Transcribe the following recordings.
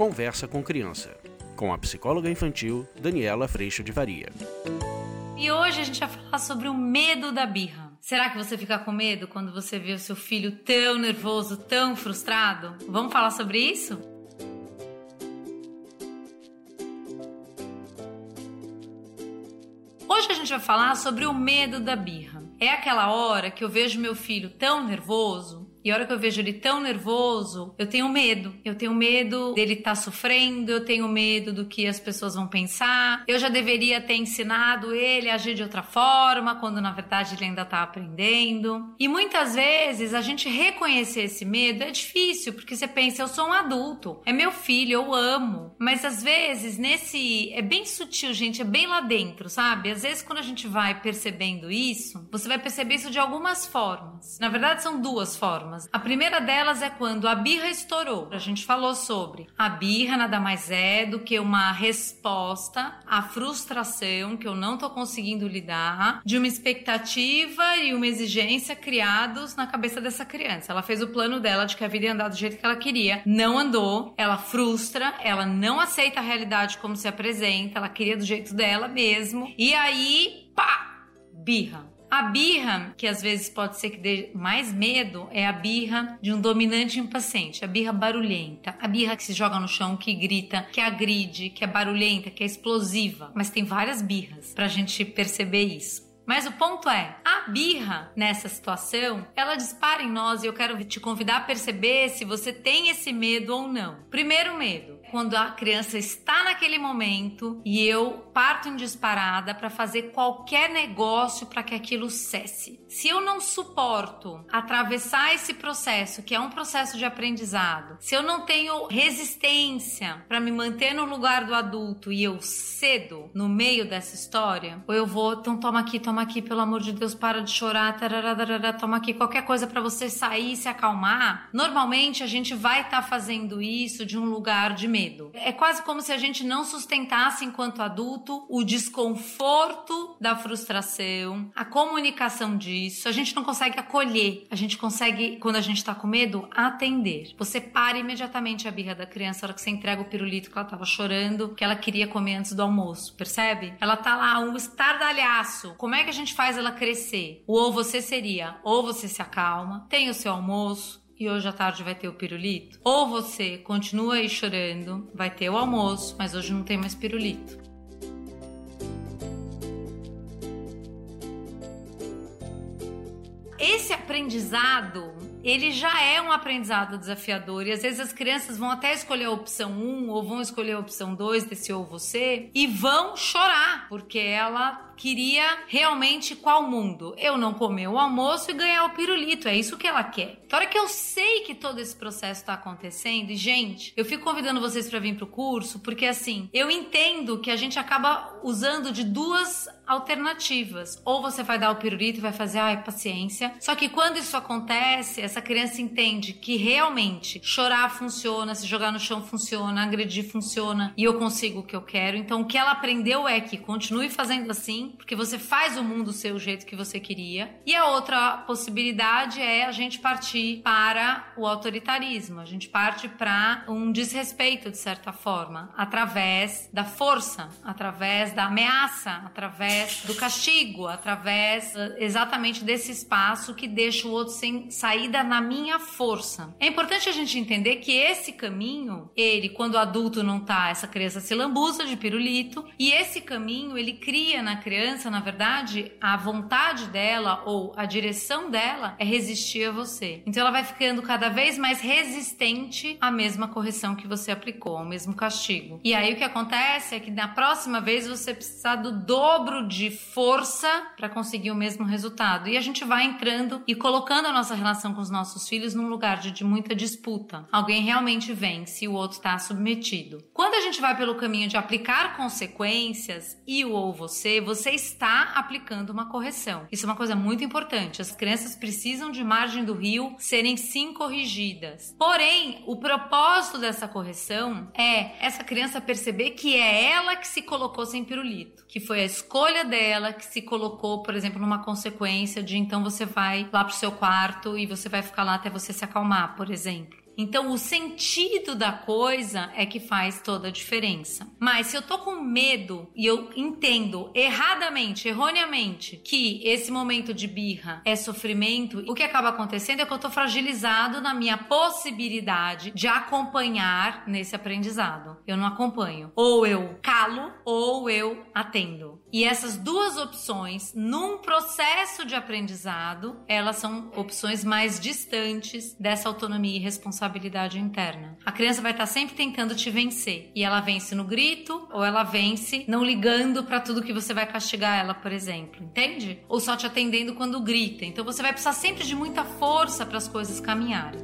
Conversa com Criança, com a psicóloga infantil Daniela Freixo de Varia. E hoje a gente vai falar sobre o medo da birra. Será que você fica com medo quando você vê o seu filho tão nervoso, tão frustrado? Vamos falar sobre isso? Hoje a gente vai falar sobre o medo da birra. É aquela hora que eu vejo meu filho tão nervoso e a hora que eu vejo ele tão nervoso, eu tenho medo. Eu tenho medo dele estar tá sofrendo, eu tenho medo do que as pessoas vão pensar. Eu já deveria ter ensinado ele a agir de outra forma, quando na verdade ele ainda está aprendendo. E muitas vezes a gente reconhecer esse medo é difícil, porque você pensa, eu sou um adulto, é meu filho, eu amo. Mas às vezes nesse. É bem sutil, gente, é bem lá dentro, sabe? Às vezes quando a gente vai percebendo isso, você vai perceber isso de algumas formas. Na verdade, são duas formas formas. A primeira delas é quando a birra estourou. A gente falou sobre a birra nada mais é do que uma resposta à frustração que eu não tô conseguindo lidar de uma expectativa e uma exigência criados na cabeça dessa criança. Ela fez o plano dela de que a vida ia andar do jeito que ela queria, não andou, ela frustra, ela não aceita a realidade como se apresenta, ela queria do jeito dela mesmo. E aí, pá, birra. A birra, que às vezes pode ser que dê mais medo, é a birra de um dominante impaciente, a birra barulhenta, a birra que se joga no chão, que grita, que agride, que é barulhenta, que é explosiva. Mas tem várias birras pra gente perceber isso. Mas o ponto é, a birra nessa situação, ela dispara em nós e eu quero te convidar a perceber se você tem esse medo ou não. Primeiro medo, quando a criança está naquele momento e eu parto em disparada para fazer qualquer negócio para que aquilo cesse. Se eu não suporto atravessar esse processo, que é um processo de aprendizado, se eu não tenho resistência para me manter no lugar do adulto e eu cedo no meio dessa história, ou eu vou, então toma aqui, toma aqui, pelo amor de Deus, para de chorar, tararara, toma aqui qualquer coisa para você sair e se acalmar. Normalmente a gente vai estar tá fazendo isso de um lugar de medo. É quase como se a gente não sustentasse enquanto adulto o desconforto da frustração, a comunicação disso. A gente não consegue acolher, a gente consegue, quando a gente tá com medo, atender. Você para imediatamente a birra da criança na hora que você entrega o pirulito que ela tava chorando, que ela queria comer antes do almoço, percebe? Ela tá lá, um estardalhaço. Como é que a gente faz ela crescer? ou você seria, ou você se acalma, tem o seu almoço, e hoje à tarde vai ter o pirulito. Ou você continua aí chorando, vai ter o almoço, mas hoje não tem mais pirulito. Aprendizado ele já é um aprendizado desafiador e às vezes as crianças vão até escolher a opção 1 ou vão escolher a opção 2 desse ou você e vão chorar porque ela queria realmente qual mundo? Eu não comer o almoço e ganhar o pirulito. É isso que ela quer. Na hora que eu sei que todo esse processo está acontecendo, e gente, eu fico convidando vocês para vir pro curso, porque assim, eu entendo que a gente acaba usando de duas alternativas. Ou você vai dar o pirulito e vai fazer, ai, paciência. Só que quando isso acontece, essa criança entende que realmente chorar funciona, se jogar no chão funciona, agredir funciona e eu consigo o que eu quero. Então o que ela aprendeu é que continue fazendo assim, porque você faz o mundo ser o jeito que você queria. E a outra possibilidade é a gente partir para o autoritarismo, a gente parte para um desrespeito, de certa forma, através da força, através da ameaça, através do castigo, através eh, exatamente desse espaço que deixa o outro sem saída na minha força. É importante a gente entender que esse caminho, ele, quando o adulto não tá, essa criança se lambuza de pirulito, e esse caminho ele cria na criança, na verdade, a vontade dela ou a direção dela é resistir a você. Então ela vai ficando cada vez mais resistente à mesma correção que você aplicou, ao mesmo castigo. E aí o que acontece é que na próxima vez você precisa do dobro de força para conseguir o mesmo resultado. E a gente vai entrando e colocando a nossa relação com os nossos filhos num lugar de, de muita disputa. Alguém realmente vence e o outro está submetido. Quando a gente vai pelo caminho de aplicar consequências e o ou você, você está aplicando uma correção. Isso é uma coisa muito importante. As crianças precisam de margem do rio serem sim corrigidas. Porém, o propósito dessa correção é essa criança perceber que é ela que se colocou sem pirulito, que foi a escolha dela que se colocou, por exemplo, numa consequência de então você vai lá pro seu quarto e você vai ficar lá até você se acalmar, por exemplo. Então, o sentido da coisa é que faz toda a diferença. Mas se eu tô com medo e eu entendo erradamente, erroneamente, que esse momento de birra é sofrimento, o que acaba acontecendo é que eu tô fragilizado na minha possibilidade de acompanhar nesse aprendizado. Eu não acompanho. Ou eu calo ou eu atendo. E essas duas opções, num processo de aprendizado, elas são opções mais distantes dessa autonomia e responsabilidade interna. A criança vai estar sempre tentando te vencer. E ela vence no grito, ou ela vence não ligando para tudo que você vai castigar ela, por exemplo. Entende? Ou só te atendendo quando grita. Então você vai precisar sempre de muita força para as coisas caminharem.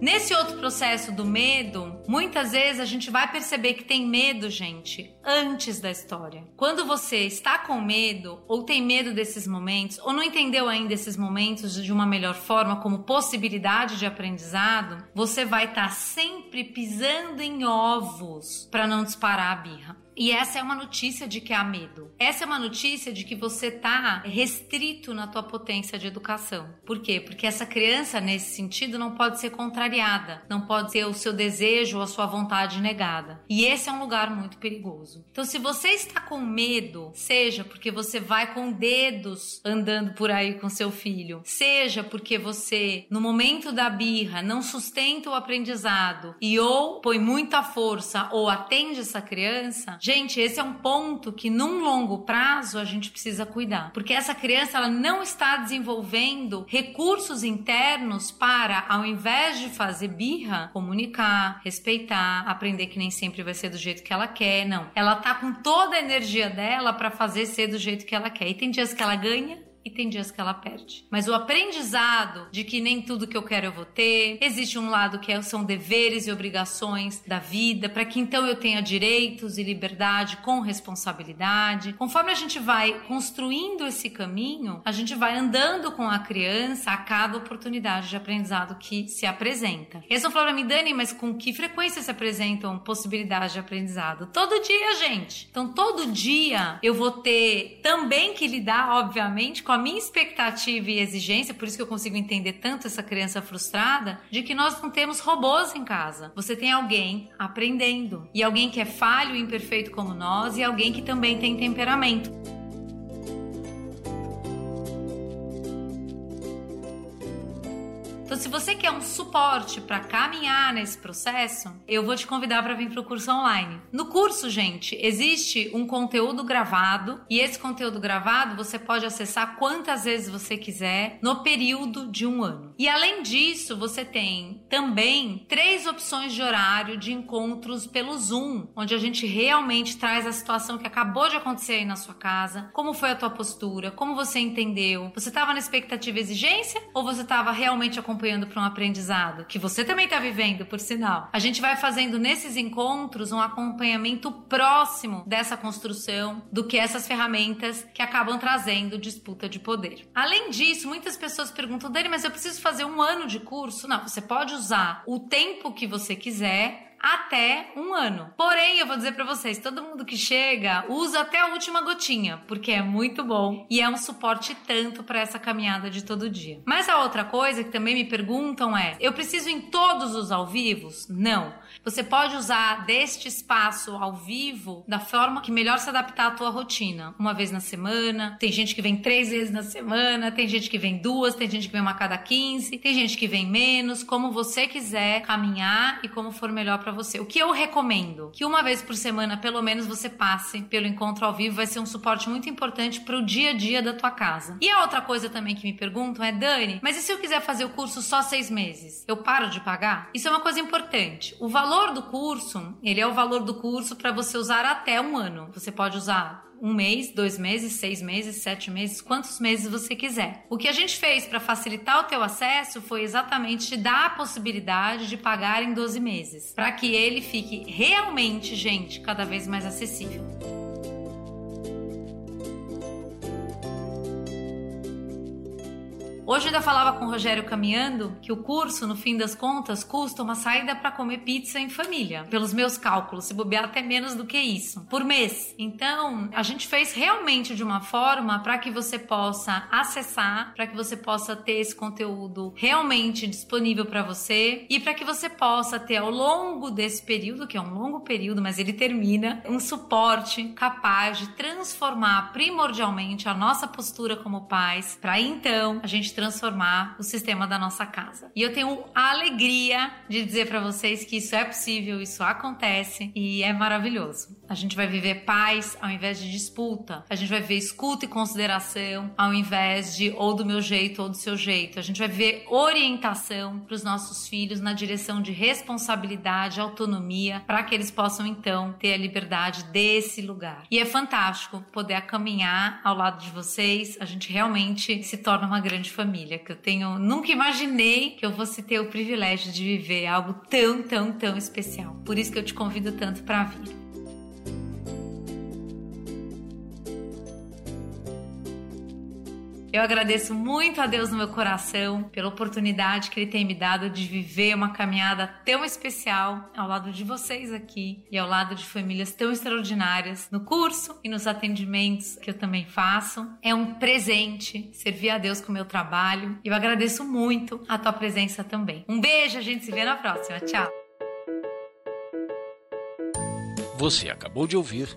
Nesse outro processo do medo, muitas vezes a gente vai perceber que tem medo, gente, antes da história. Quando você está com medo, ou tem medo desses momentos, ou não entendeu ainda esses momentos de uma melhor forma como possibilidade de aprendizado, você vai estar tá sempre pisando em ovos para não disparar a birra. E essa é uma notícia de que há medo. Essa é uma notícia de que você tá restrito na tua potência de educação. Por quê? Porque essa criança, nesse sentido, não pode ser contrariada, não pode ter o seu desejo ou a sua vontade negada. E esse é um lugar muito perigoso. Então, se você está com medo, seja porque você vai com dedos andando por aí com seu filho, seja porque você, no momento da birra, não sustenta o aprendizado e ou põe muita força ou atende essa criança, Gente, esse é um ponto que num longo prazo a gente precisa cuidar, porque essa criança ela não está desenvolvendo recursos internos para, ao invés de fazer birra, comunicar, respeitar, aprender que nem sempre vai ser do jeito que ela quer, não. Ela tá com toda a energia dela para fazer ser do jeito que ela quer. E tem dias que ela ganha tem dias que ela perde. Mas o aprendizado de que nem tudo que eu quero eu vou ter, existe um lado que é, são deveres e obrigações da vida, para que então eu tenha direitos e liberdade com responsabilidade. Conforme a gente vai construindo esse caminho, a gente vai andando com a criança a cada oportunidade de aprendizado que se apresenta. Eles vão falar pra mim, Dani, mas com que frequência se apresentam possibilidades de aprendizado? Todo dia, gente. Então, todo dia eu vou ter também que lidar, obviamente, com a minha expectativa e exigência, por isso que eu consigo entender tanto essa criança frustrada, de que nós não temos robôs em casa. Você tem alguém aprendendo. E alguém que é falho e imperfeito como nós, e alguém que também tem temperamento. Se você quer um suporte para caminhar nesse processo, eu vou te convidar para vir para o curso online. No curso, gente, existe um conteúdo gravado e esse conteúdo gravado você pode acessar quantas vezes você quiser no período de um ano. E além disso, você tem também três opções de horário de encontros pelo Zoom, onde a gente realmente traz a situação que acabou de acontecer aí na sua casa, como foi a tua postura, como você entendeu, você estava na expectativa exigência ou você estava realmente acompanhando acompanhando para um aprendizado, que você também está vivendo, por sinal. A gente vai fazendo nesses encontros um acompanhamento próximo dessa construção do que essas ferramentas que acabam trazendo disputa de poder. Além disso, muitas pessoas perguntam, Dani, mas eu preciso fazer um ano de curso? Não, você pode usar o tempo que você quiser até um ano. Porém, eu vou dizer para vocês, todo mundo que chega usa até a última gotinha, porque é muito bom e é um suporte tanto para essa caminhada de todo dia. Mas a outra coisa que também me perguntam é: eu preciso em todos os ao vivos? Não. Você pode usar deste espaço ao vivo da forma que melhor se adaptar à tua rotina. Uma vez na semana, tem gente que vem três vezes na semana, tem gente que vem duas, tem gente que vem uma cada 15, tem gente que vem menos, como você quiser caminhar e como for melhor para você. O que eu recomendo? Que uma vez por semana, pelo menos, você passe pelo encontro ao vivo, vai ser um suporte muito importante para o dia a dia da tua casa. E a outra coisa também que me perguntam é, Dani, mas e se eu quiser fazer o curso só seis meses? Eu paro de pagar? Isso é uma coisa importante. O valor do curso, ele é o valor do curso para você usar até um ano. Você pode usar um mês, dois meses, seis meses, sete meses, quantos meses você quiser. O que a gente fez para facilitar o teu acesso foi exatamente te dar a possibilidade de pagar em 12 meses, para que ele fique realmente, gente, cada vez mais acessível. Hoje eu ainda falava com o Rogério caminhando que o curso, no fim das contas, custa uma saída para comer pizza em família. Pelos meus cálculos, se bobear até menos do que isso, por mês. Então, a gente fez realmente de uma forma para que você possa acessar, para que você possa ter esse conteúdo realmente disponível para você e para que você possa ter ao longo desse período, que é um longo período, mas ele termina, um suporte capaz de transformar primordialmente a nossa postura como pais, para então a gente transformar o sistema da nossa casa. E eu tenho a alegria de dizer para vocês que isso é possível, isso acontece e é maravilhoso. A gente vai viver paz ao invés de disputa. A gente vai viver escuta e consideração ao invés de ou do meu jeito ou do seu jeito. A gente vai viver orientação para os nossos filhos na direção de responsabilidade, autonomia, para que eles possam então ter a liberdade desse lugar. E é fantástico poder caminhar ao lado de vocês. A gente realmente se torna uma grande família. Que eu tenho nunca imaginei que eu fosse ter o privilégio de viver algo tão, tão, tão especial. Por isso que eu te convido tanto para vir. Eu agradeço muito a Deus no meu coração pela oportunidade que Ele tem me dado de viver uma caminhada tão especial ao lado de vocês aqui e ao lado de famílias tão extraordinárias no curso e nos atendimentos que eu também faço. É um presente servir a Deus com o meu trabalho e eu agradeço muito a tua presença também. Um beijo, a gente se vê na próxima. Tchau. Você acabou de ouvir